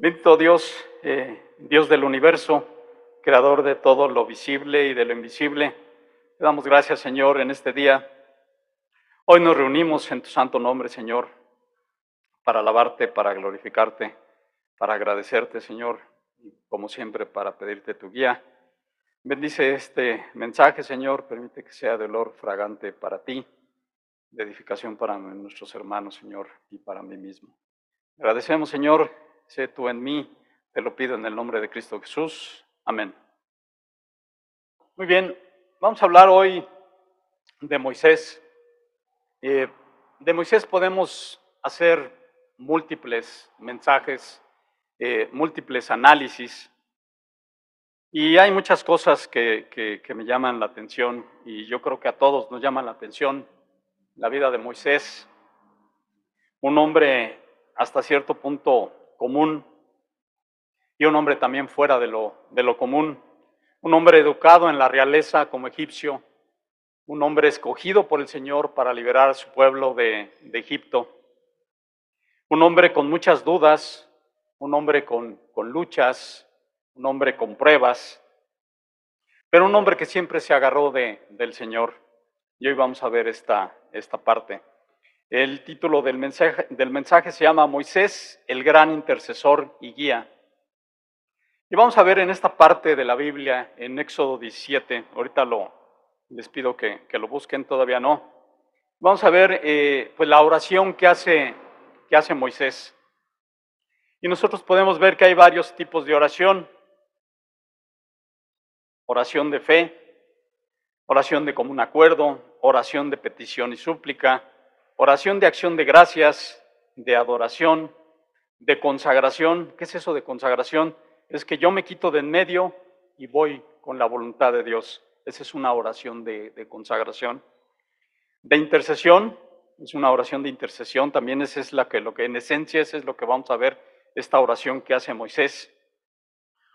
Bendito Dios, eh, Dios del universo, creador de todo lo visible y de lo invisible. Te damos gracias, Señor, en este día. Hoy nos reunimos en tu santo nombre, Señor, para alabarte, para glorificarte, para agradecerte, Señor, y como siempre, para pedirte tu guía. Bendice este mensaje, Señor, permite que sea de olor fragante para ti, de edificación para nuestros hermanos, Señor, y para mí mismo. Agradecemos, Señor, sé tú en mí, te lo pido en el nombre de Cristo Jesús. Amén. Muy bien, vamos a hablar hoy de Moisés. Eh, de Moisés podemos hacer múltiples mensajes, eh, múltiples análisis. Y hay muchas cosas que, que, me llaman la atención y yo creo que a todos nos llaman la atención la vida de Moisés, un hombre hasta cierto punto común y un hombre también fuera de lo, de lo común, un hombre educado en la realeza como egipcio, un hombre escogido por el Señor para liberar a su pueblo de, de Egipto, un hombre con muchas dudas, un hombre con, con luchas, un hombre con pruebas, pero un hombre que siempre se agarró de, del Señor. Y hoy vamos a ver esta, esta parte. El título del mensaje, del mensaje se llama Moisés, el gran intercesor y guía. Y vamos a ver en esta parte de la Biblia, en Éxodo 17, ahorita lo, les pido que, que lo busquen, todavía no. Vamos a ver eh, pues la oración que hace, que hace Moisés. Y nosotros podemos ver que hay varios tipos de oración. Oración de fe, oración de común acuerdo, oración de petición y súplica, Oración de acción de gracias, de adoración, de consagración. ¿Qué es eso de consagración? Es que yo me quito de en medio y voy con la voluntad de Dios. Esa es una oración de, consagración. De intercesión, es una oración de intercesión. También esa es la que, lo que en esencia, es lo que vamos a ver, esta oración que hace Moisés.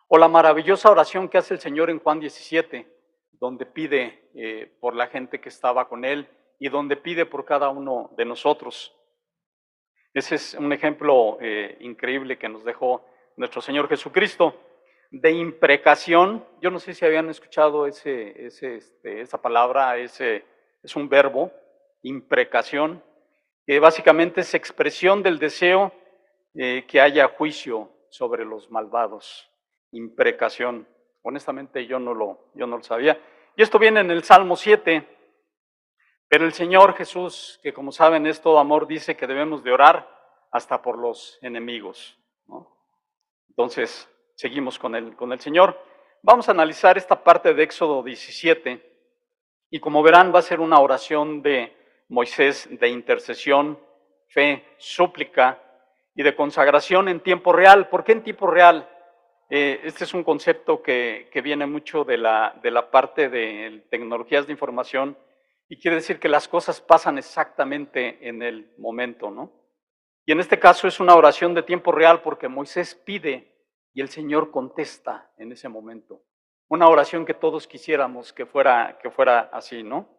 O la maravillosa oración que hace el Señor en Juan 17, donde pide eh, por la gente que estaba con él y donde pide por cada uno de nosotros. Ese es un ejemplo eh, increíble que nos dejó nuestro Señor Jesucristo de imprecación. Yo no sé si habían escuchado ese, este, esa palabra, ese es un verbo, imprecación, que básicamente es expresión del deseo eh, que haya juicio sobre los malvados. Imprecación. Honestamente yo no lo, yo no lo sabía. Y esto viene en el Salmo 7, pero el Señor Jesús, que como saben es todo amor, dice que debemos de orar hasta por los enemigos. Entonces, seguimos con el, con el Señor. Vamos a analizar esta parte de Éxodo 17 y como verán va a ser una oración de Moisés de intercesión, fe, súplica y de consagración en tiempo real. ¿Por qué en tiempo real? Eh, este es un concepto que, que viene mucho de la, de la parte de tecnologías de información y quiere decir que las cosas pasan exactamente en el momento, ¿no? Y en este caso es una oración de tiempo real porque Moisés pide y el Señor contesta en ese momento. Una oración que todos quisiéramos que fuera, que fuera así, ¿no?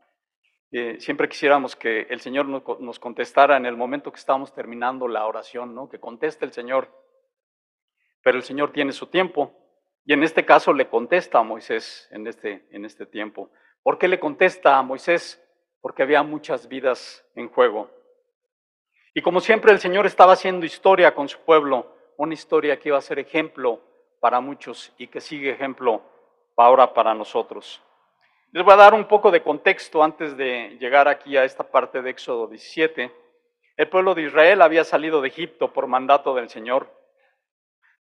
Eh, siempre quisiéramos que el Señor nos contestara en el momento que estamos terminando la oración, ¿no? Que conteste el Señor. Pero el Señor tiene su tiempo y en este caso le contesta a Moisés en este, en este tiempo. ¿Por qué le contesta a Moisés? Porque había muchas vidas en juego. Y como siempre el Señor estaba haciendo historia con su pueblo, una historia que iba a ser ejemplo para muchos y que sigue ejemplo ahora para nosotros. Les voy a dar un poco de contexto antes de llegar aquí a esta parte de Éxodo 17. El pueblo de Israel había salido de Egipto por mandato del Señor.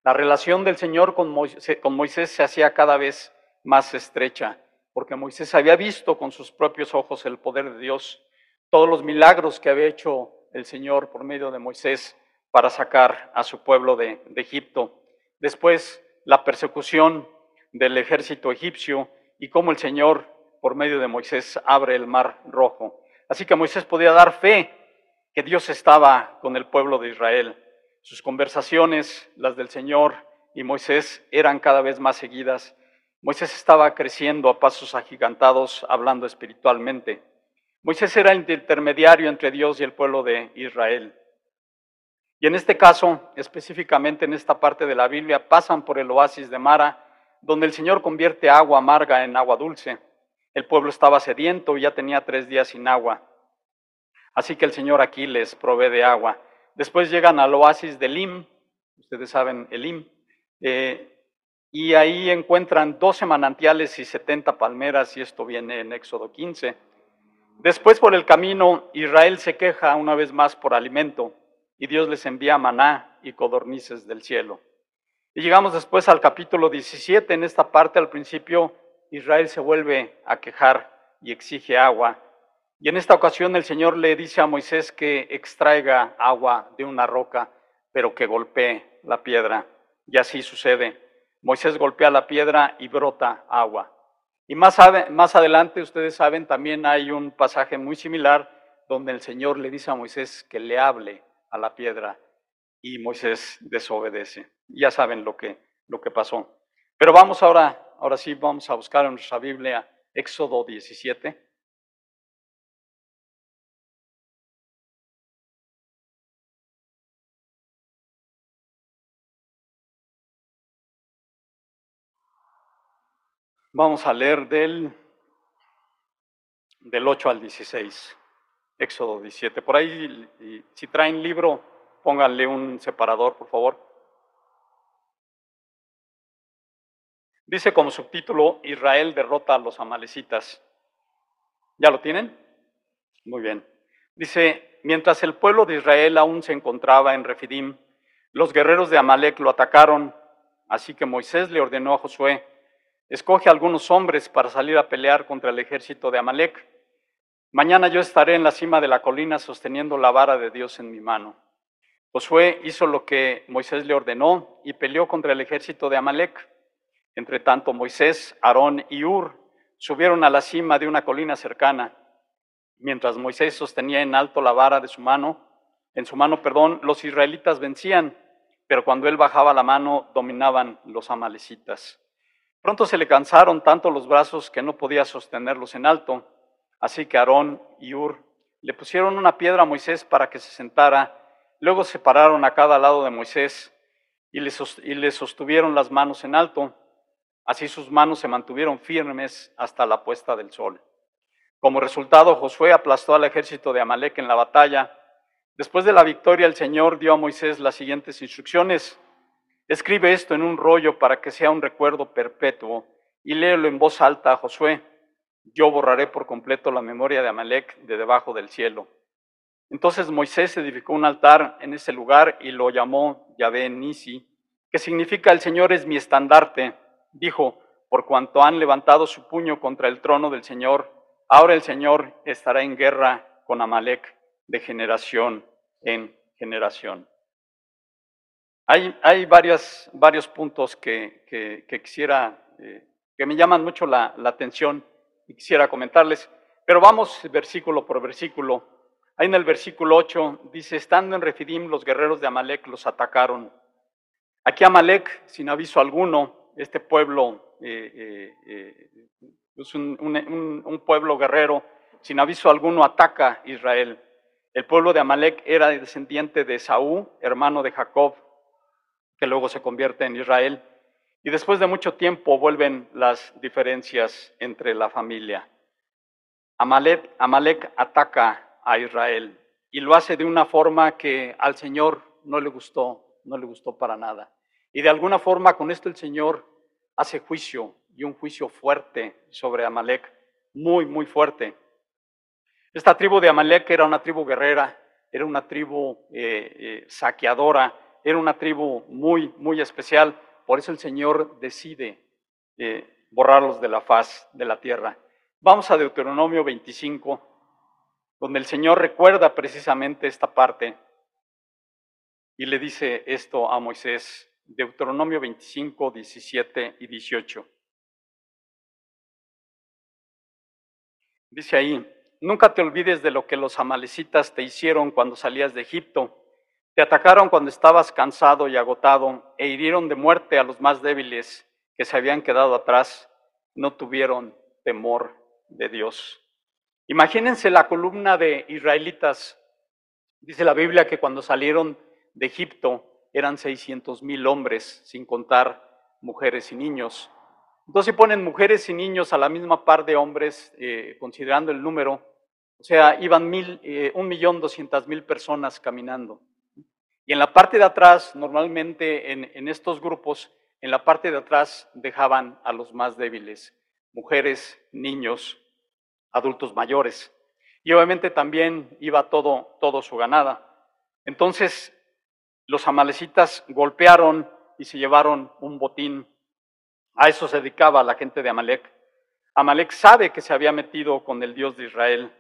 La relación del Señor con Moisés, se hacía cada vez más estrecha porque Moisés había visto con sus propios ojos el poder de Dios, todos los milagros que había hecho el Señor por medio de Moisés para sacar a su pueblo de, Egipto. Después, la persecución del ejército egipcio y cómo el Señor, por medio de Moisés, abre el mar rojo. Así que Moisés podía dar fe que Dios estaba con el pueblo de Israel. Sus conversaciones, las del Señor y Moisés, eran cada vez más seguidas Moisés estaba creciendo a pasos agigantados, hablando espiritualmente. Moisés era el intermediario entre Dios y el pueblo de Israel. Y en este caso, específicamente en esta parte de la Biblia, pasan por el oasis de Mara, donde el Señor convierte agua amarga en agua dulce. El pueblo estaba sediento y ya tenía tres días sin agua. Así que el Señor aquí les provee de agua. Después llegan al oasis de Lim, ustedes saben el Lim, eh, y ahí encuentran 12 manantiales y 70 palmeras, y esto viene en Éxodo 15. Después por el camino, Israel se queja una vez más por alimento, y Dios les envía maná y codornices del cielo. Y llegamos después al capítulo 17, en esta parte al principio Israel se vuelve a quejar y exige agua. Y en esta ocasión el Señor le dice a Moisés que extraiga agua de una roca, pero que golpee la piedra. Y así sucede. Moisés golpea la piedra y brota agua. Y más, adelante, ustedes saben, también hay un pasaje muy similar donde el Señor le dice a Moisés que le hable a la piedra y Moisés desobedece. Ya saben lo que, lo que pasó. Pero vamos ahora, ahora sí, vamos a buscar en nuestra Biblia Éxodo 17. Vamos a leer del, del 8 al 16, Éxodo 17. Por ahí, si traen libro, pónganle un separador, por favor. Dice como subtítulo, Israel derrota a los amalecitas. ¿Ya lo tienen? Muy bien. Dice, mientras el pueblo de Israel aún se encontraba en Refidim, los guerreros de Amalek lo atacaron, así que Moisés le ordenó a Josué, Escoge algunos hombres para salir a pelear contra el ejército de Amalek. Mañana yo estaré en la cima de la colina sosteniendo la vara de Dios en mi mano. Josué hizo lo que Moisés le ordenó y peleó contra el ejército de Amalek. Entre tanto, Moisés, Aarón y Ur subieron a la cima de una colina cercana. Mientras Moisés sostenía en alto la vara de su mano, en su mano, perdón, los israelitas vencían, pero cuando él bajaba la mano dominaban los amalecitas. Pronto se le cansaron tanto los brazos que no podía sostenerlos en alto, así que Aarón y Ur le pusieron una piedra a Moisés para que se sentara, luego se pararon a cada lado de Moisés y le, sostuvieron las manos en alto, así sus manos se mantuvieron firmes hasta la puesta del sol. Como resultado, Josué aplastó al ejército de Amalek en la batalla. Después de la victoria, el Señor dio a Moisés las siguientes instrucciones. Escribe esto en un rollo para que sea un recuerdo perpetuo y léelo en voz alta a Josué. Yo borraré por completo la memoria de Amalek de debajo del cielo. Entonces Moisés edificó un altar en ese lugar y lo llamó Yahvé Nisi, que significa el Señor es mi estandarte. Dijo, por cuanto han levantado su puño contra el trono del Señor, ahora el Señor estará en guerra con Amalek de generación en generación. Hay, hay varios puntos que, quisiera, eh, que me llaman mucho la, atención y quisiera comentarles, pero vamos versículo por versículo. Ahí en el versículo 8 dice, estando en Refidim, los guerreros de Amalek los atacaron. Aquí Amalek, sin aviso alguno, este pueblo eh, eh, es un, un, pueblo guerrero, sin aviso alguno ataca Israel. El pueblo de Amalek era descendiente de Saúl, hermano de Jacob, luego se convierte en Israel. Y después de mucho tiempo vuelven las diferencias entre la familia. Amalek, Amalek ataca a Israel y lo hace de una forma que al Señor no le gustó, no le gustó para nada. Y de alguna forma con esto el Señor hace juicio y un juicio fuerte sobre Amalek, muy, muy fuerte. Esta tribu de Amalek era una tribu guerrera, era una tribu eh, eh, saqueadora, era una tribu muy, muy especial, por eso el Señor decide eh, borrarlos de la faz de la tierra. Vamos a Deuteronomio 25, donde el Señor recuerda precisamente esta parte y le dice esto a Moisés, Deuteronomio 25, 17 y 18. Dice ahí, nunca te olvides de lo que los amalecitas te hicieron cuando salías de Egipto te atacaron cuando estabas cansado y agotado e hirieron de muerte a los más débiles que se habían quedado atrás. No tuvieron temor de Dios. Imagínense la columna de israelitas. Dice la Biblia que cuando salieron de Egipto eran 600 mil hombres, sin contar mujeres y niños. Entonces, si ponen mujeres y niños a la misma par de hombres, eh, considerando el número, o sea, iban mil, eh, un millón doscientas mil personas caminando. Y en la parte de atrás, normalmente en, estos grupos, en la parte de atrás dejaban a los más débiles, mujeres, niños, adultos mayores. Y obviamente también iba todo, todo su ganada. Entonces, los amalecitas golpearon y se llevaron un botín. A eso se dedicaba la gente de Amalek. Amalek sabe que se había metido con el Dios de Israel.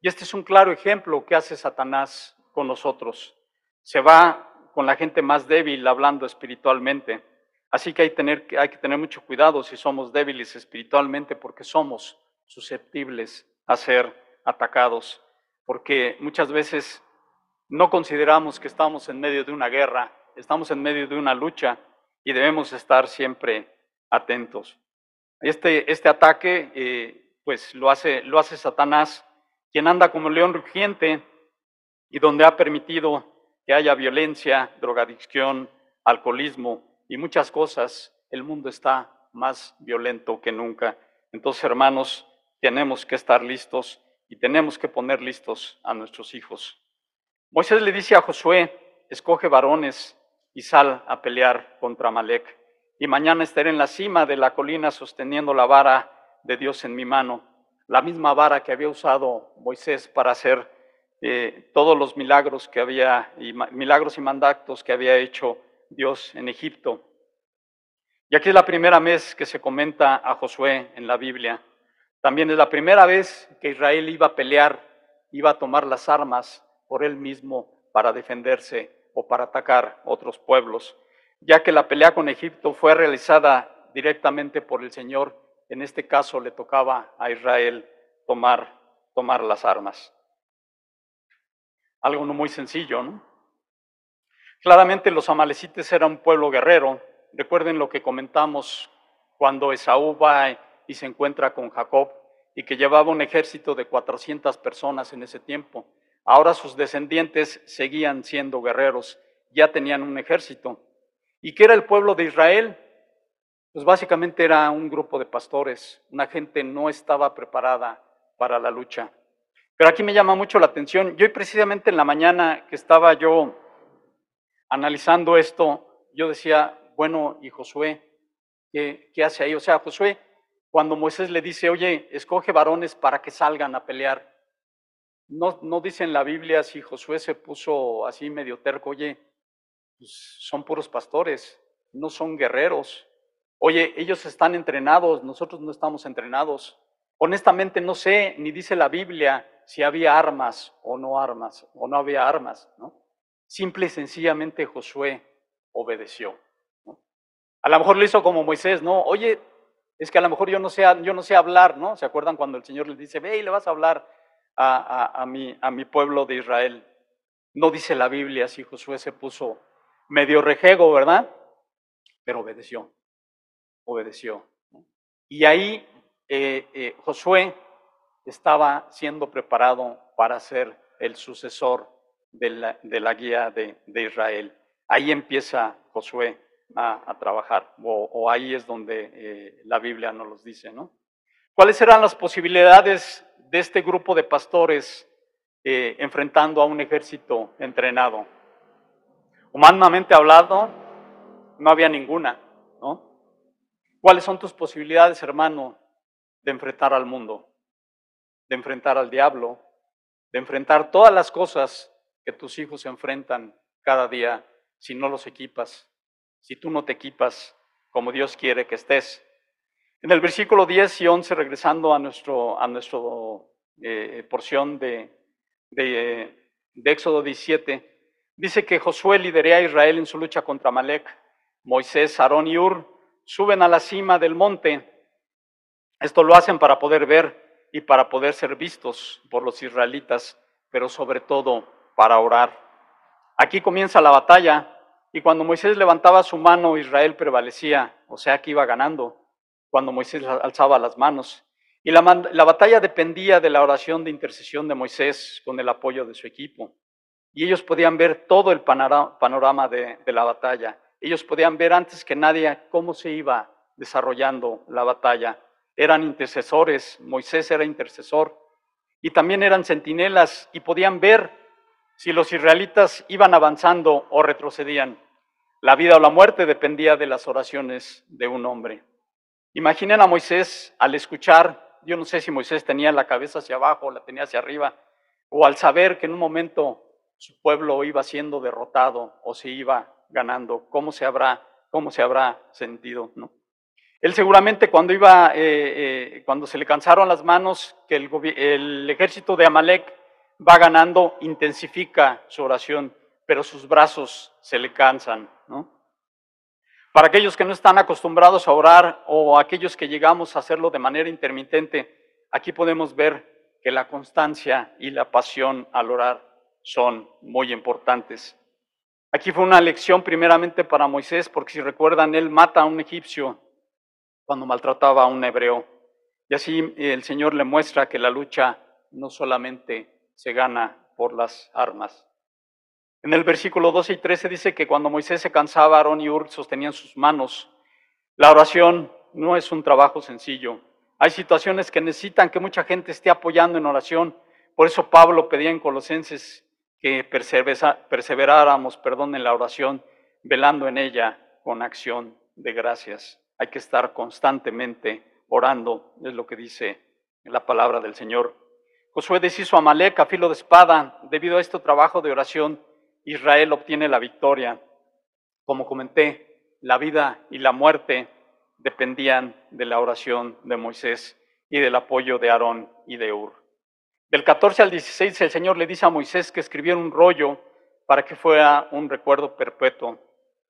Y este es un claro ejemplo que hace Satanás con nosotros. Se va con la gente más débil hablando espiritualmente. Así que hay, que tener mucho cuidado si somos débiles espiritualmente porque somos susceptibles a ser atacados. Porque muchas veces no consideramos que estamos en medio de una guerra, estamos en medio de una lucha y debemos estar siempre atentos. Este, este ataque, eh, pues lo hace, lo hace Satanás, quien anda como león rugiente y donde ha permitido que haya violencia, drogadicción, alcoholismo y muchas cosas, el mundo está más violento que nunca. Entonces, hermanos, tenemos que estar listos y tenemos que poner listos a nuestros hijos. Moisés le dice a Josué, escoge varones y sal a pelear contra Malek. Y mañana estaré en la cima de la colina sosteniendo la vara de Dios en mi mano, la misma vara que había usado Moisés para hacer eh, todos los milagros que había, y milagros y mandatos que había hecho Dios en Egipto. Y aquí es la primera vez que se comenta a Josué en la Biblia. También es la primera vez que Israel iba a pelear, iba a tomar las armas por él mismo para defenderse o para atacar otros pueblos, ya que la pelea con Egipto fue realizada directamente por el Señor, en este caso le tocaba a Israel tomar, tomar las armas. Algo no muy sencillo, ¿no? Claramente los amalecites eran un pueblo guerrero. Recuerden lo que comentamos cuando Esaú va y se encuentra con Jacob y que llevaba un ejército de 400 personas en ese tiempo. Ahora sus descendientes seguían siendo guerreros, ya tenían un ejército. ¿Y qué era el pueblo de Israel? Pues básicamente era un grupo de pastores, una gente no estaba preparada para la lucha. Pero aquí me llama mucho la atención, yo precisamente en la mañana que estaba yo analizando esto, yo decía, bueno, ¿y Josué qué, qué hace ahí? O sea, Josué, cuando Moisés le dice, oye, escoge varones para que salgan a pelear, no, no dice en la Biblia si Josué se puso así medio terco, oye, pues son puros pastores, no son guerreros. Oye, ellos están entrenados, nosotros no estamos entrenados. Honestamente no sé, ni dice la Biblia si había armas o no armas, o no había armas, ¿no? Simple y sencillamente Josué obedeció. A lo mejor lo hizo como Moisés, ¿no? Oye, es que a lo mejor yo no sé, yo no sé hablar, ¿no? ¿Se acuerdan cuando el Señor les dice, ve y le vas a hablar? a, mi, a mi pueblo de Israel. No dice la Biblia si Josué se puso medio rejego, ¿verdad? Pero obedeció, obedeció. Y ahí eh, eh, Josué estaba siendo preparado para ser el sucesor de la, de la guía de, de, Israel. Ahí empieza Josué a, trabajar, o, ahí es donde eh, la Biblia nos los dice, ¿no? ¿Cuáles eran las posibilidades de este grupo de pastores eh, enfrentando a un ejército entrenado. Humanamente hablado, no había ninguna, ¿no? ¿Cuáles son tus posibilidades, hermano, de enfrentar al mundo, de enfrentar al diablo, de enfrentar todas las cosas que tus hijos enfrentan cada día si no los equipas, si tú no te equipas como Dios quiere que estés? En el versículo 10 y 11, regresando a nuestro, a nuestro eh, porción de, de, Éxodo 17, dice que Josué lideré a Israel en su lucha contra Malek. Moisés, Aarón y Ur suben a la cima del monte. Esto lo hacen para poder ver y para poder ser vistos por los israelitas, pero sobre todo para orar. Aquí comienza la batalla y cuando Moisés levantaba su mano, Israel prevalecía, o sea que iba ganando cuando Moisés alzaba las manos. Y la, la, batalla dependía de la oración de intercesión de Moisés con el apoyo de su equipo. y ellos podían ver todo el panorama de, de la batalla. Ellos podían ver antes que nadie cómo se iba desarrollando la batalla. Eran intercesores, Moisés era intercesor, y también eran centinelas y podían ver si los israelitas iban avanzando o retrocedían. La vida o la muerte dependía de las oraciones de un hombre. Imaginen a Moisés al escuchar, yo no sé si Moisés tenía la cabeza hacia abajo o la tenía hacia arriba, o al saber que en un momento su pueblo iba siendo derrotado o se iba ganando, cómo se habrá, cómo se habrá sentido, ¿no? Él seguramente cuando iba, eh, eh, cuando se le cansaron las manos, que el, ejército de Amalek va ganando, intensifica su oración, pero sus brazos se le cansan. Para aquellos que no están acostumbrados a orar o aquellos que llegamos a hacerlo de manera intermitente, aquí podemos ver que la constancia y la pasión al orar son muy importantes. Aquí fue una lección primeramente para Moisés, porque si recuerdan, él mata a un egipcio cuando maltrataba a un hebreo. Y así el Señor le muestra que la lucha no solamente se gana por las armas. En el versículo 12 y 13 dice que cuando Moisés se cansaba, Aarón y Ur sostenían sus manos. La oración no es un trabajo sencillo. Hay situaciones que necesitan que mucha gente esté apoyando en oración. Por eso Pablo pedía en Colosenses que perseveráramos perdón, en la oración, velando en ella con acción de gracias. Hay que estar constantemente orando, es lo que dice la palabra del Señor. Josué deshizo a Amalek a filo de espada. Debido a este trabajo de oración, Israel obtiene la victoria. Como comenté, la vida y la muerte dependían de la oración de Moisés y del apoyo de Aarón y de Ur. Del 14 al 16 el Señor le dice a Moisés que escribiera un rollo para que fuera un recuerdo perpetuo,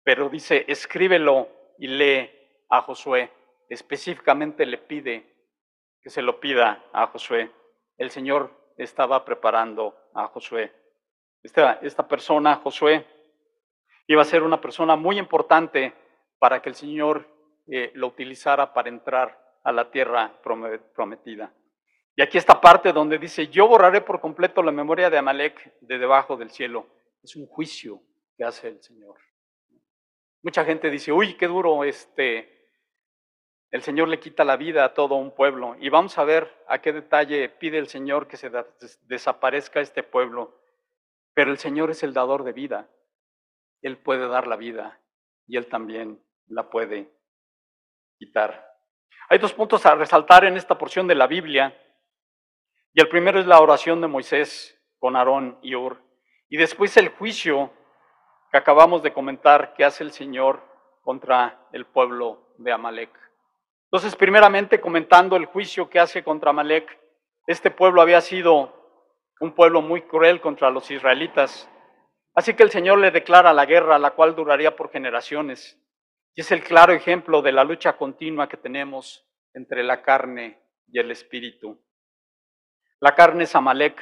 pero dice, escríbelo y lee a Josué, específicamente le pide que se lo pida a Josué. El Señor estaba preparando a Josué. Esta, esta persona, Josué, iba a ser una persona muy importante para que el Señor eh, lo utilizara para entrar a la tierra prometida. Y aquí esta parte donde dice, yo borraré por completo la memoria de Amalek de debajo del cielo. Es un juicio que hace el Señor. Mucha gente dice, uy, qué duro este, el Señor le quita la vida a todo un pueblo. Y vamos a ver a qué detalle pide el Señor que se desaparezca este pueblo. Pero el Señor es el dador de vida. Él puede dar la vida y Él también la puede quitar. Hay dos puntos a resaltar en esta porción de la Biblia. Y el primero es la oración de Moisés con Aarón y Ur. Y después el juicio que acabamos de comentar que hace el Señor contra el pueblo de Amalek. Entonces, primeramente comentando el juicio que hace contra Malek, este pueblo había sido un pueblo muy cruel contra los israelitas. Así que el Señor le declara la guerra, la cual duraría por generaciones. Y es el claro ejemplo de la lucha continua que tenemos entre la carne y el espíritu. La carne es Amalek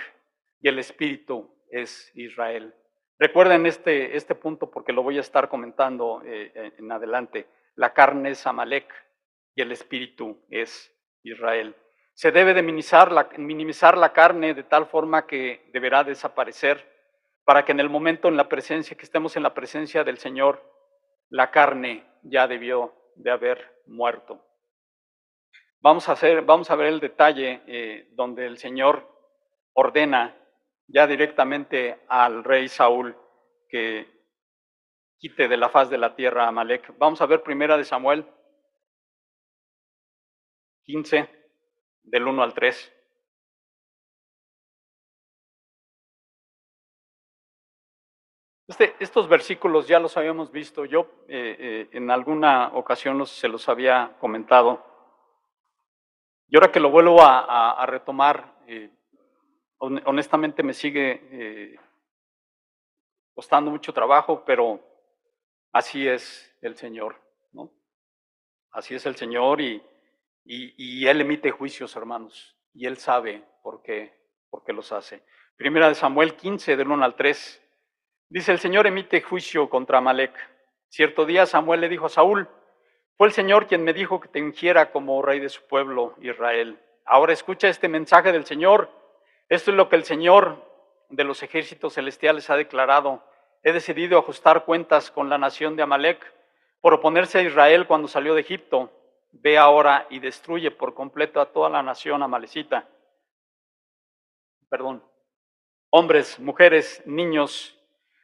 y el espíritu es Israel. Recuerden este, este punto porque lo voy a estar comentando eh, en adelante. La carne es Amalek y el espíritu es Israel. Se debe de minimizar la, minimizar la carne de tal forma que deberá desaparecer para que en el momento en la presencia, que estemos en la presencia del Señor, la carne ya debió de haber muerto. Vamos a, hacer, vamos a ver el detalle eh, donde el Señor ordena ya directamente al rey Saúl que quite de la faz de la tierra a Amalek. Vamos a ver primera de Samuel 15, del 1 al 3. Este, estos versículos ya los habíamos visto, yo eh, eh, en alguna ocasión se los había comentado. Y ahora que lo vuelvo a, retomar, eh, honestamente me sigue costando mucho trabajo, pero así es el Señor. Así es el Señor y, Él emite juicios, hermanos, y Él sabe por qué, por qué los hace. Primera de Samuel 15, del 1 al 3. Dice, el Señor emite juicio contra Amalek. Cierto día Samuel le dijo a Saúl, fue el Señor quien me dijo que te ungiera como rey de su pueblo, Israel. Ahora escucha este mensaje del Señor. Esto es lo que el Señor de los ejércitos celestiales ha declarado, he decidido ajustar cuentas con la nación de Amalek por oponerse a Israel cuando salió de Egipto. Ve ahora y destruye por completo a toda la nación amalecita. Perdón. Hombres, mujeres, niños,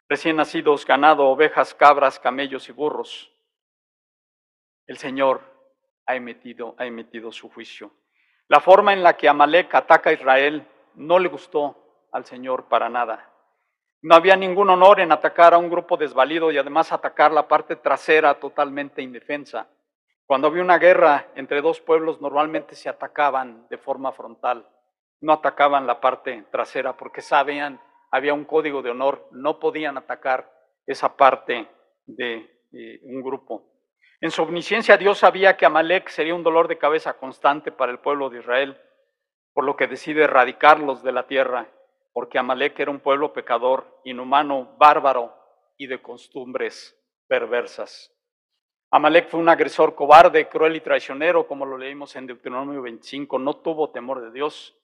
recién nacidos, ganado, ovejas, cabras, camellos y burros. El Señor ha emitido, ha emitido su juicio. La forma en la que Amalek ataca a Israel no le gustó al Señor para nada. No había ningún honor en atacar a un grupo desvalido y además atacar la parte trasera totalmente indefensa. Cuando había una guerra entre dos pueblos, normalmente se atacaban de forma frontal, no atacaban la parte trasera porque sabían, había un código de honor, no podían atacar esa parte de eh, un grupo. En su omnisciencia Dios sabía que Amalek sería un dolor de cabeza constante para el pueblo de Israel, por lo que decide erradicarlos de la tierra porque Amalek era un pueblo pecador, inhumano, bárbaro y de costumbres perversas. Amalek fue un agresor cobarde, cruel y traicionero, como lo leímos en Deuteronomio 25, no tuvo temor de Dios.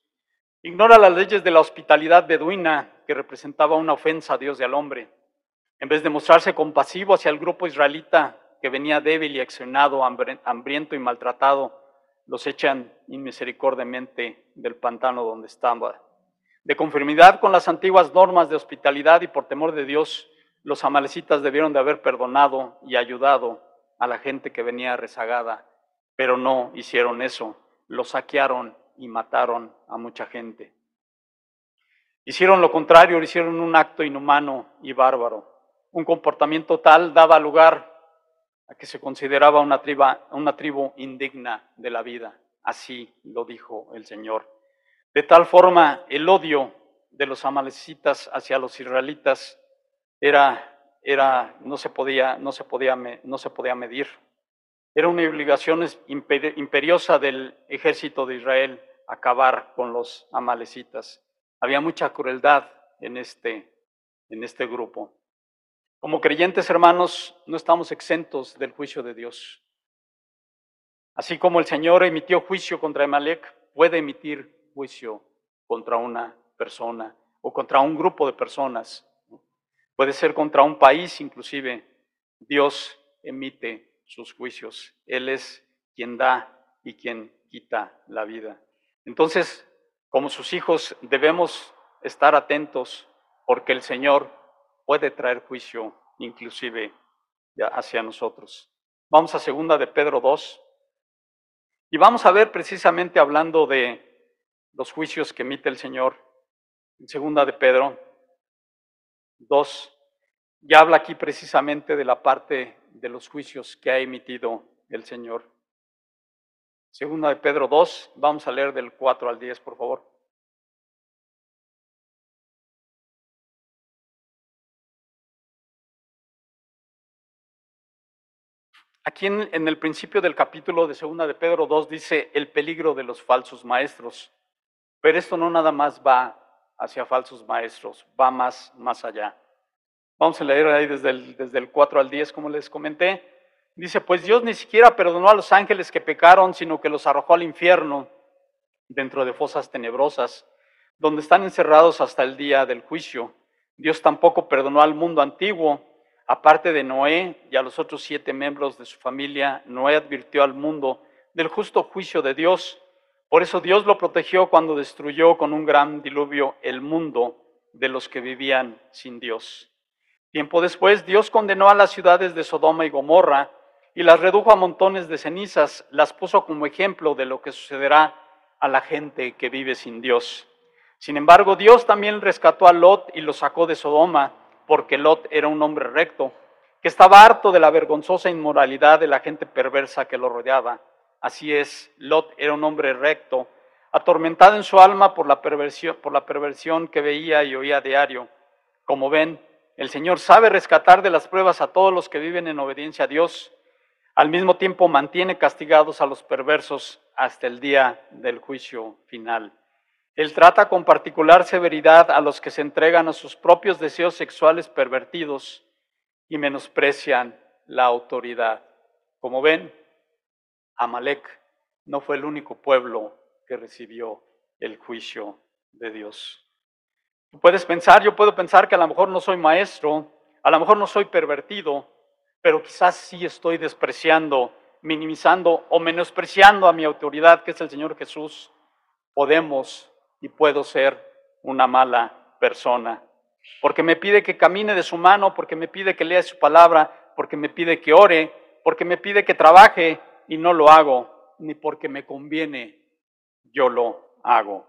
Ignora las leyes de la hospitalidad beduina, que representaba una ofensa a Dios y al hombre. En vez de mostrarse compasivo hacia el grupo israelita que venía débil y accionado, hambriento y maltratado, los echan inmisericordiamente del pantano donde estaba de conformidad con las antiguas normas de hospitalidad y por temor de Dios, los amalecitas debieron de haber perdonado y ayudado a la gente que venía rezagada, pero no hicieron eso, los saquearon y mataron a mucha gente. Hicieron lo contrario, hicieron un acto inhumano y bárbaro. Un comportamiento tal daba lugar a que se consideraba una, una tribu indigna de la vida. Así lo dijo el Señor. De tal forma, el odio de los amalecitas hacia los israelitas era, era, no, se podía, no, se podía, no se podía medir. Era una obligación imperiosa del ejército de Israel acabar con los amalecitas. Había mucha crueldad en este, en este grupo. Como creyentes hermanos, no estamos exentos del juicio de Dios. Así como el Señor emitió juicio contra Amalek, puede emitir juicio contra una persona o contra un grupo de personas. Puede ser contra un país inclusive. Dios emite sus juicios. Él es quien da y quien quita la vida. Entonces, como sus hijos, debemos estar atentos porque el Señor puede traer juicio inclusive hacia nosotros. Vamos a segunda de Pedro 2 y vamos a ver precisamente hablando de los juicios que emite el Señor. En segunda de Pedro 2, ya habla aquí precisamente de la parte de los juicios que ha emitido el Señor. Segunda de Pedro 2, vamos a leer del 4 al 10, por favor. Aquí en, el principio del capítulo de Segunda de Pedro 2 dice el peligro de los falsos maestros. Pero esto no nada más va hacia falsos maestros, va más, más allá. Vamos a leer ahí desde el, desde el 4 al 10, como les comenté. Dice, pues Dios ni siquiera perdonó a los ángeles que pecaron, sino que los arrojó al infierno, dentro de fosas tenebrosas, donde están encerrados hasta el día del juicio. Dios tampoco perdonó al mundo antiguo, aparte de Noé y a los otros siete miembros de su familia. Noé advirtió al mundo del justo juicio de Dios por eso Dios lo protegió cuando destruyó con un gran diluvio el mundo de los que vivían sin Dios. Tiempo después, Dios condenó a las ciudades de Sodoma y Gomorra y las redujo a montones de cenizas, las puso como ejemplo de lo que sucederá a la gente que vive sin Dios. Sin embargo, Dios también rescató a Lot y lo sacó de Sodoma, porque Lot era un hombre recto, que estaba harto de la vergonzosa inmoralidad de la gente perversa que lo rodeaba. Así es, Lot era un hombre recto, atormentado en su alma por la perversión, por la que veía y oía diario. Como ven, el Señor sabe rescatar de las pruebas a todos los que viven en obediencia a Dios. Al mismo tiempo mantiene castigados a los perversos hasta el día del juicio final. Él trata con particular severidad a los que se entregan a sus propios deseos sexuales pervertidos y menosprecian la autoridad. Como ven, Amalek no fue el único pueblo que recibió el juicio de Dios. puedes pensar, yo puedo pensar que a lo mejor no soy maestro, a lo mejor no soy pervertido, pero quizás sí estoy despreciando, minimizando o menospreciando a mi autoridad, que es el Señor Jesús. Podemos y puedo ser una mala persona, porque me pide que camine de su mano, porque me pide que lea su palabra, porque me pide que ore, porque me pide que trabaje y no lo hago, ni porque me conviene, yo lo hago.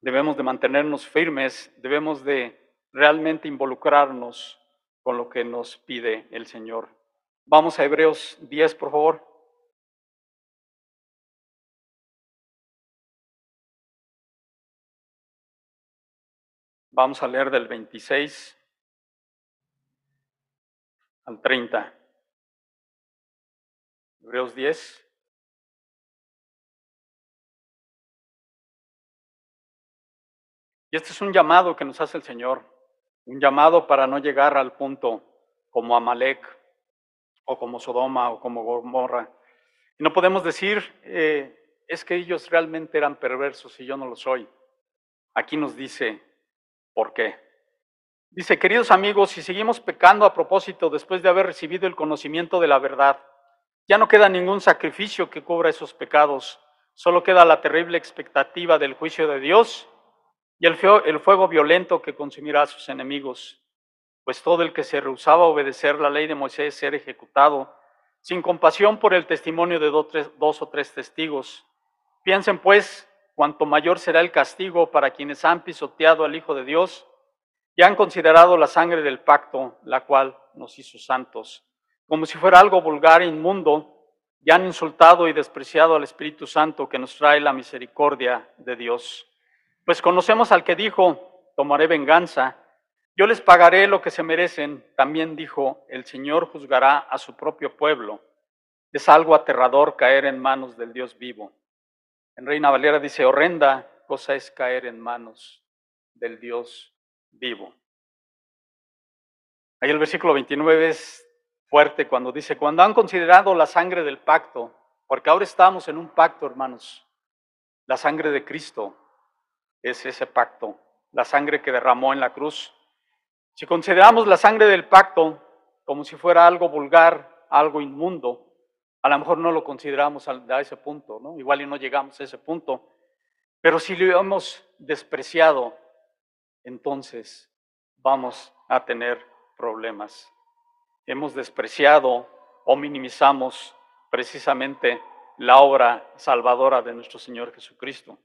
Debemos de mantenernos firmes, debemos de realmente involucrarnos con lo que nos pide el Señor. Vamos a Hebreos 10, por favor. Vamos a leer del 26 al 30. Hebreos 10. Y este es un llamado que nos hace el Señor, un llamado para no llegar al punto como Amalek o como Sodoma o como Gomorra. Y no podemos decir, eh, es que ellos realmente eran perversos y yo no lo soy. Aquí nos dice, ¿por qué? Dice, queridos amigos, si seguimos pecando a propósito después de haber recibido el conocimiento de la verdad, ya no queda ningún sacrificio que cubra esos pecados, solo queda la terrible expectativa del juicio de Dios y el, fuego violento que consumirá a sus enemigos, pues todo el que se rehusaba a obedecer la ley de Moisés ser ejecutado, sin compasión por el testimonio de dos o tres testigos. Piensen pues cuanto mayor será el castigo para quienes han pisoteado al Hijo de Dios y han considerado la sangre del pacto, la cual nos hizo santos, como si fuera algo vulgar e inmundo, y han insultado y despreciado al Espíritu Santo que nos trae la misericordia de Dios. Pues conocemos al que dijo, tomaré venganza, yo les pagaré lo que se merecen. También dijo, el Señor juzgará a su propio pueblo. Es algo aterrador caer en manos del Dios vivo. En Reina Valera dice, horrenda cosa es caer en manos del Dios vivo. Ahí el versículo 29 es fuerte cuando dice, cuando han considerado la sangre del pacto, porque ahora estamos en un pacto, hermanos, la sangre de Cristo, es ese pacto, la sangre que derramó en la cruz. Si consideramos la sangre del pacto como si fuera algo vulgar, algo inmundo, a lo mejor no lo consideramos a ese punto, ¿no? Igual y no llegamos a ese punto. Pero si lo hemos despreciado, entonces vamos a tener problemas. Hemos despreciado o minimizamos precisamente la obra salvadora de nuestro Señor Jesucristo.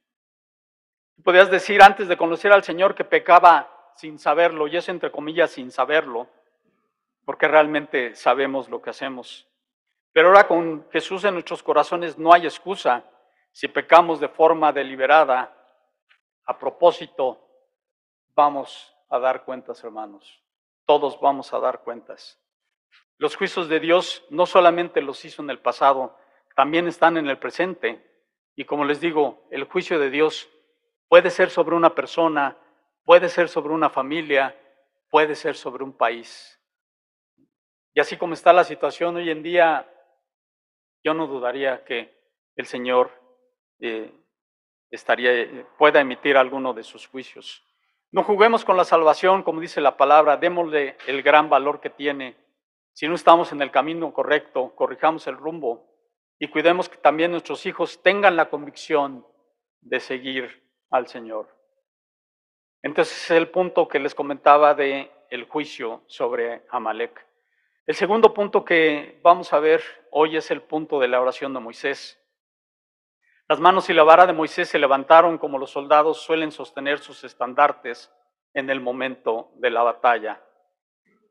Podías decir antes de conocer al Señor que pecaba sin saberlo, y es entre comillas sin saberlo, porque realmente sabemos lo que hacemos. Pero ahora con Jesús en nuestros corazones no hay excusa si pecamos de forma deliberada, a propósito, vamos a dar cuentas, hermanos. Todos vamos a dar cuentas. Los juicios de Dios no solamente los hizo en el pasado, también están en el presente. Y como les digo, el juicio de Dios Puede ser sobre una persona, puede ser sobre una familia, puede ser sobre un país. Y así como está la situación hoy en día, yo no dudaría que el Señor eh, estaría, pueda emitir alguno de sus juicios. No juguemos con la salvación, como dice la palabra, démosle el gran valor que tiene. Si no estamos en el camino correcto, corrijamos el rumbo y cuidemos que también nuestros hijos tengan la convicción de seguir al Señor. Entonces es el punto que les comentaba de el juicio sobre Amalek. El segundo punto que vamos a ver hoy es el punto de la oración de Moisés. Las manos y la vara de Moisés se levantaron como los soldados suelen sostener sus estandartes en el momento de la batalla.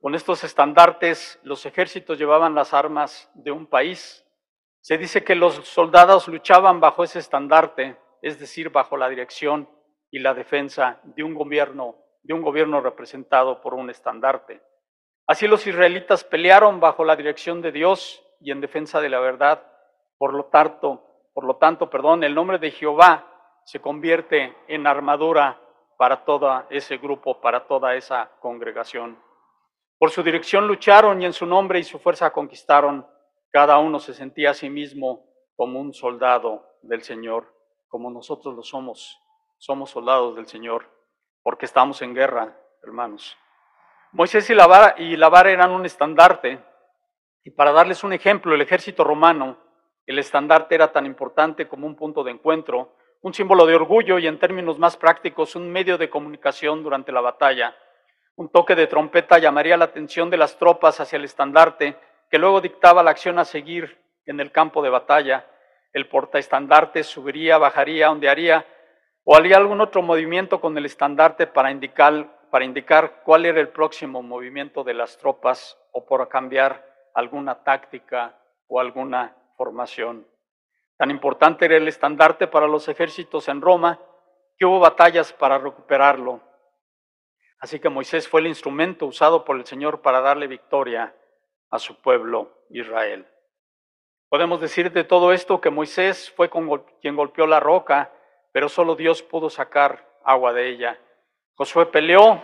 Con estos estandartes los ejércitos llevaban las armas de un país. Se dice que los soldados luchaban bajo ese estandarte es decir, bajo la dirección y la defensa de un gobierno, de un gobierno representado por un estandarte. Así los israelitas pelearon bajo la dirección de Dios y en defensa de la verdad. Por lo tanto, por lo tanto, perdón, el nombre de Jehová se convierte en armadura para todo ese grupo, para toda esa congregación. Por su dirección lucharon y en su nombre y su fuerza conquistaron. Cada uno se sentía a sí mismo como un soldado del Señor como nosotros lo somos, somos soldados del Señor. porque estamos en guerra, hermanos. Moisés y la, vara, y la vara eran un estandarte, y para darles un ejemplo, el ejército romano, el estandarte era tan importante como un punto de encuentro, un símbolo de orgullo y en términos más prácticos, un medio de comunicación durante la batalla. Un toque de trompeta llamaría la atención de las tropas hacia el estandarte, que luego dictaba la acción a seguir en el campo de batalla. El portaestandarte subiría, bajaría, ondearía, o haría algún otro movimiento con el estandarte para indicar cuál era el próximo movimiento de las tropas o por cambiar alguna táctica o alguna formación. Tan importante era el estandarte para los ejércitos en Roma que hubo batallas para recuperarlo. Así que Moisés fue el instrumento usado por el Señor para darle victoria a su pueblo Israel. Podemos decir de todo esto que Moisés fue quien golpeó la roca, pero solo Dios pudo sacar agua de ella. Josué peleó,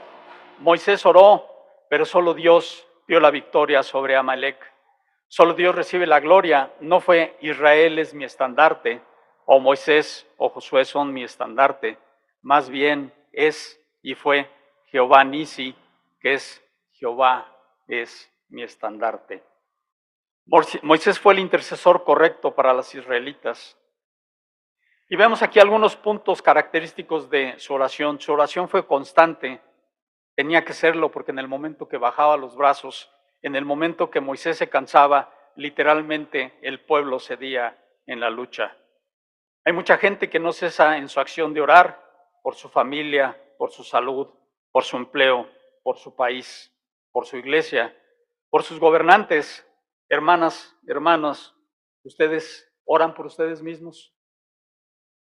Moisés oró, pero solo Dios dio la victoria sobre Amalek. Solo Dios recibe la gloria. No fue Israel es mi estandarte, o Moisés o Josué son mi estandarte. Más bien es y fue Jehová Nisi, que es Jehová es mi estandarte. Moisés fue el intercesor correcto para las israelitas. Y vemos aquí algunos puntos característicos de su oración. Su oración fue constante, tenía que serlo porque en el momento que bajaba los brazos, en el momento que Moisés se cansaba, literalmente el pueblo cedía en la lucha. Hay mucha gente que no cesa en su acción de orar por su familia, por su salud, por su empleo, por su país, por su iglesia, por sus gobernantes. Hermanas, hermanos, ¿ustedes oran por ustedes mismos?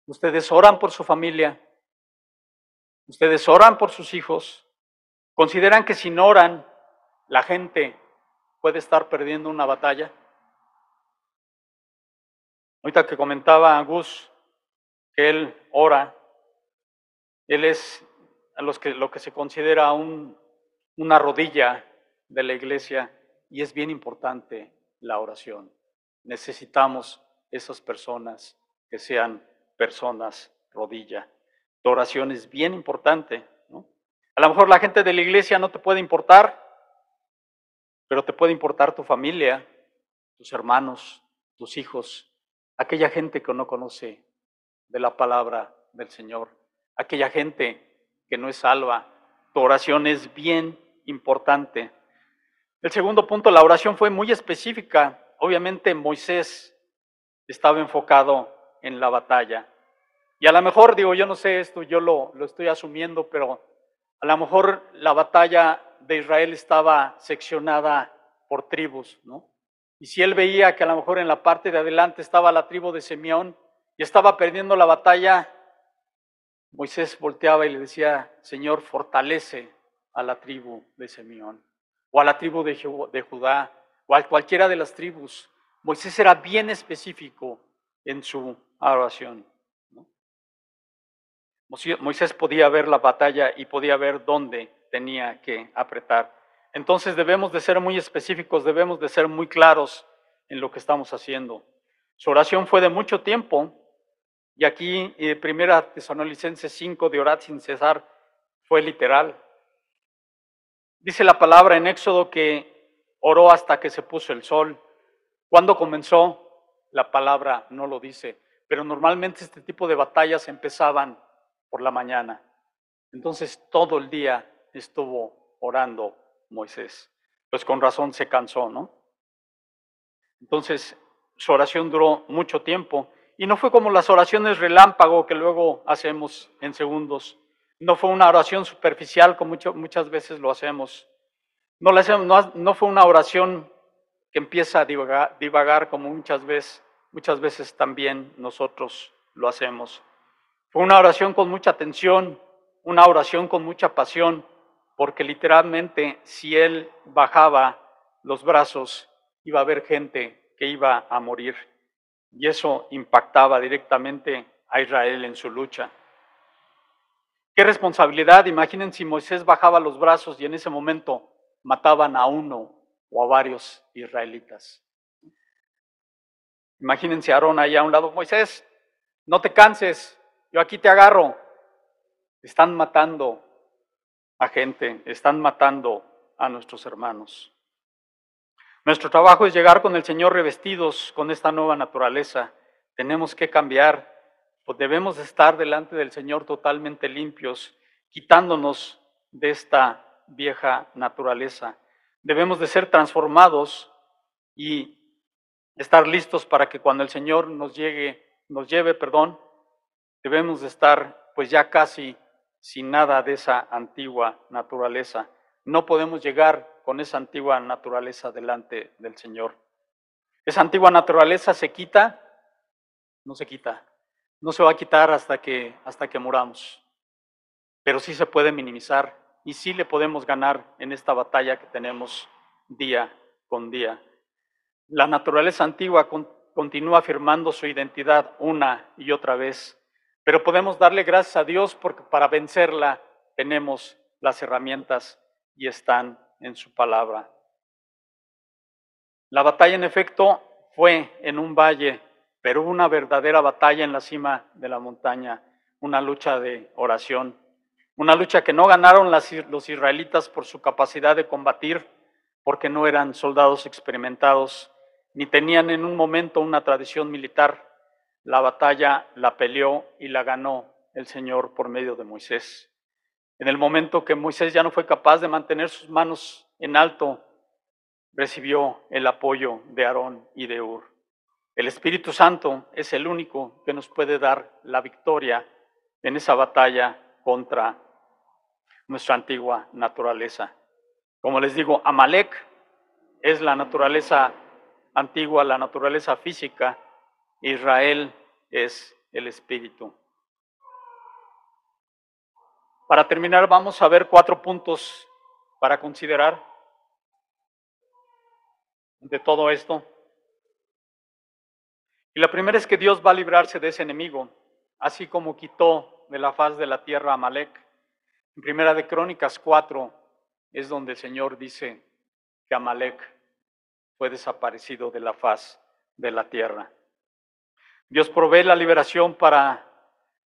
Ustedes oran por su familia. Ustedes oran por sus hijos. Consideran que si no oran, la gente puede estar perdiendo una batalla. Ahorita que comentaba Gus que él ora, él es a los que, lo que se considera un, una rodilla de la iglesia y es bien importante la oración. Necesitamos esas personas que sean personas rodilla. Tu oración es bien importante. A lo mejor la gente de la iglesia no te puede importar, pero te puede importar tu familia, tus hermanos, tus hijos, aquella gente que no conoce de la palabra del Señor, aquella gente que no es salva. Tu oración es bien importante. El segundo punto, la oración fue muy específica. Obviamente Moisés estaba enfocado en la batalla. Y a lo mejor, digo, yo no sé esto, yo lo, lo estoy asumiendo, pero a lo mejor la batalla de Israel estaba seccionada por tribus, ¿no? Y si él veía que a lo mejor en la parte de adelante estaba la tribu de Simeón y estaba perdiendo la batalla, Moisés volteaba y le decía, Señor, fortalece a la tribu de Simeón, o a la tribu de, Judá, o a cualquiera de las tribus. Moisés era bien específico en su oración. Moisés podía ver la batalla y podía ver dónde tenía que apretar. Entonces debemos de ser muy específicos, debemos de ser muy claros en lo que estamos haciendo. Su oración fue de mucho tiempo y aquí eh, Primera Tesalonicenses 5 de orar sin cesar fue literal. Dice la palabra en Éxodo que oró hasta que se puso el sol. ¿Cuándo comenzó? La palabra no lo dice, pero normalmente este tipo de batallas empezaban por la mañana. Entonces todo el día estuvo orando Moisés. Pues con razón se cansó, ¿no? Entonces su oración duró mucho tiempo y no fue como las oraciones relámpago que luego hacemos en segundos. No fue una oración superficial como muchas veces lo hacemos. No, no, no fue una oración que empieza a divagar, divagar como muchas veces, muchas veces también nosotros lo hacemos. Fue una oración con mucha atención, una oración con mucha pasión, porque literalmente si él bajaba los brazos, iba a haber gente que iba a morir. Y eso impactaba directamente a Israel en su lucha. Qué responsabilidad, imaginen si Moisés bajaba los brazos y en ese momento mataban a uno o a varios israelitas. Imagínense a Aarón ahí a un lado, Moisés, no te canses, yo aquí te agarro. Están matando a gente, están matando a nuestros hermanos. Nuestro trabajo es llegar con el Señor revestidos con esta nueva naturaleza. Tenemos que cambiar, pues debemos estar delante del Señor totalmente limpios, quitándonos de esta vieja naturaleza. Debemos de ser transformados y estar listos para que cuando el Señor nos llegue, nos lleve, perdón, debemos de estar pues ya casi sin nada de esa antigua naturaleza. No podemos llegar con esa antigua naturaleza delante del Señor. Esa antigua naturaleza se quita, no se quita, no se va a quitar hasta que, hasta que muramos, pero sí se puede minimizar y sí le podemos ganar en esta batalla que tenemos día con día. La naturaleza antigua continúa afirmando su identidad una y otra vez, pero podemos darle gracias a Dios porque para vencerla tenemos las herramientas y están en su palabra. La batalla en efecto fue en un valle, pero una verdadera batalla en la cima de la montaña, una lucha de oración, una lucha que no ganaron los israelitas por su capacidad de combatir, porque no eran soldados experimentados, ni tenían en un momento una tradición militar. La batalla la peleó y la ganó el Señor por medio de Moisés. En el momento que Moisés ya no fue capaz de mantener sus manos en alto, recibió el apoyo de Aarón y de Ur. El Espíritu Santo es el único que nos puede dar la victoria en esa batalla contra nuestra antigua naturaleza. Como les digo, Amalek es la naturaleza antigua, la naturaleza física. Israel es el espíritu. Para terminar, vamos a ver cuatro puntos para considerar de todo esto. Y la primera es que Dios va a librarse de ese enemigo, así como quitó de la faz de la tierra a Amalek. En Primera de Crónicas 4 es donde el Señor dice que Amalek fue desaparecido de la faz de la tierra. Dios provee la liberación para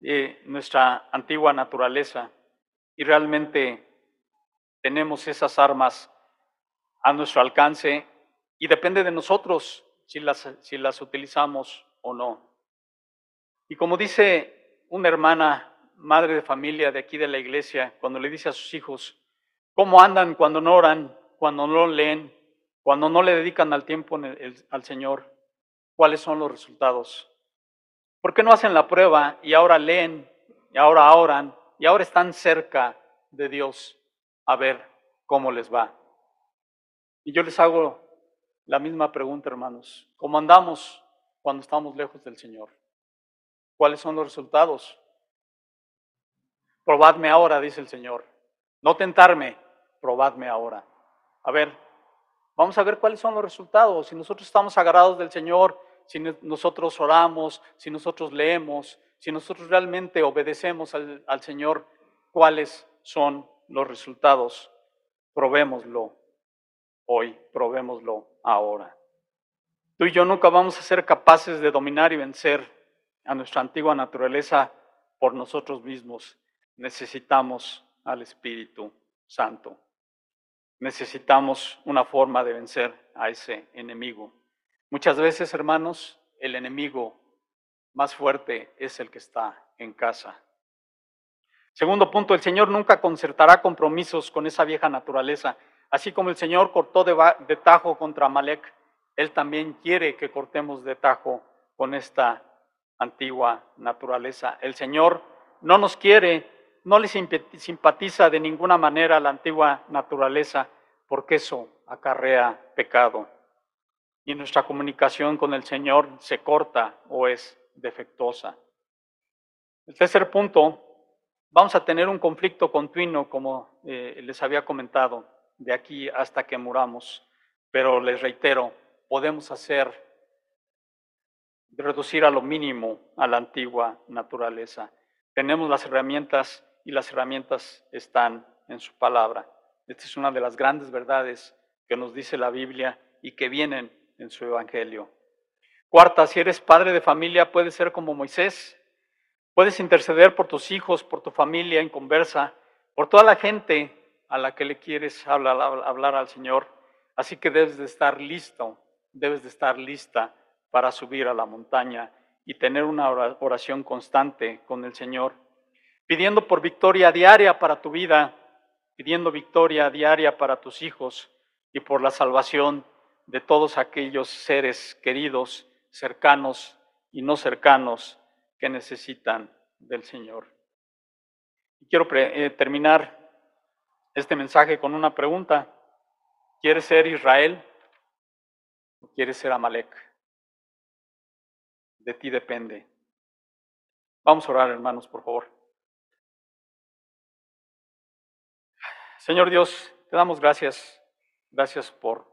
eh, nuestra antigua naturaleza y realmente tenemos esas armas a nuestro alcance y depende de nosotros si las, si las utilizamos o no. Y como dice una hermana, madre de familia de aquí de la iglesia, cuando le dice a sus hijos, ¿cómo andan cuando no oran, cuando no leen, cuando no le dedican al tiempo al Señor? ¿Cuáles son los resultados? ¿Por qué no hacen la prueba y ahora leen y ahora oran y ahora están cerca de Dios a ver cómo les va. Y yo les hago la misma pregunta, hermanos. ¿Cómo andamos cuando estamos lejos del Señor? ¿Cuáles son los resultados? Probadme ahora, dice el Señor. No tentarme, probadme ahora. A ver, vamos a ver cuáles son los resultados. Si nosotros estamos agarrados del Señor, si nosotros oramos, si nosotros leemos, si nosotros realmente obedecemos al, Señor, cuáles son los resultados. Probémoslo hoy, probémoslo ahora. Tú y yo nunca vamos a ser capaces de dominar y vencer a nuestra antigua naturaleza por nosotros mismos. Necesitamos al Espíritu Santo. Necesitamos una forma de vencer a ese enemigo. Muchas veces, hermanos, el enemigo más fuerte es el que está en casa. Segundo punto, el Señor nunca concertará compromisos con esa vieja naturaleza. Así como el Señor cortó de, tajo contra Amalek, Él también quiere que cortemos de tajo con esta antigua naturaleza. El Señor no nos quiere, no le simpatiza de ninguna manera la antigua naturaleza, porque eso acarrea pecado. Y nuestra comunicación con el Señor se corta o es defectuosa. El tercer punto, vamos a tener un conflicto continuo, como eh, les había comentado, de aquí hasta que muramos. Pero les reitero, podemos hacer, reducir a lo mínimo a la antigua naturaleza. Tenemos las herramientas y las herramientas están en su palabra. Esta es una de las grandes verdades que nos dice la Biblia y que vienen en su Evangelio. Cuarta, si eres padre de familia, puedes ser como Moisés. Puedes interceder por tus hijos, por tu familia en conversa, por toda la gente a la que le quieres hablar, hablar al Señor. Así que debes de estar listo, debes de estar lista para subir a la montaña y tener una oración constante con el Señor, pidiendo por victoria diaria para tu vida, pidiendo victoria diaria para tus hijos y por la salvación de todos aquellos seres queridos, cercanos y no cercanos que necesitan del Señor. Y quiero eh, terminar este mensaje con una pregunta. ¿Quieres ser Israel o quieres ser Amalek? De ti depende. Vamos a orar, hermanos, por favor. Señor Dios, te damos gracias. Gracias por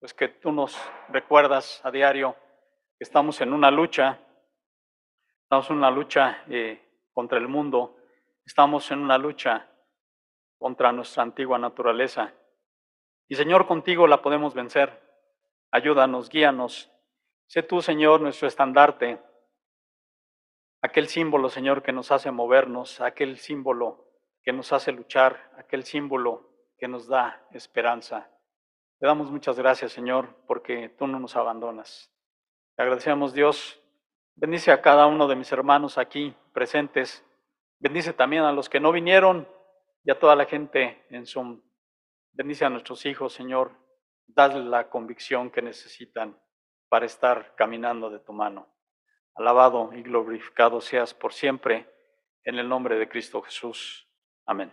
pues que tú nos recuerdas a diario que estamos en una lucha. Estamos en una lucha eh, contra el mundo. Estamos en una lucha contra nuestra antigua naturaleza. Y Señor, contigo la podemos vencer. Ayúdanos, guíanos. Sé tú, Señor, nuestro estandarte, aquel símbolo, Señor, que nos hace movernos, aquel símbolo que nos hace luchar, aquel símbolo que nos da esperanza. Te damos muchas gracias, Señor, porque tú no nos abandonas. Te agradecemos, Dios. Bendice a cada uno de mis hermanos aquí presentes. Bendice también a los que no vinieron y a toda la gente en Zoom. Bendice a nuestros hijos, Señor. Dale la convicción que necesitan para estar caminando de tu mano. Alabado y glorificado seas por siempre en el nombre de Cristo Jesús. Amén.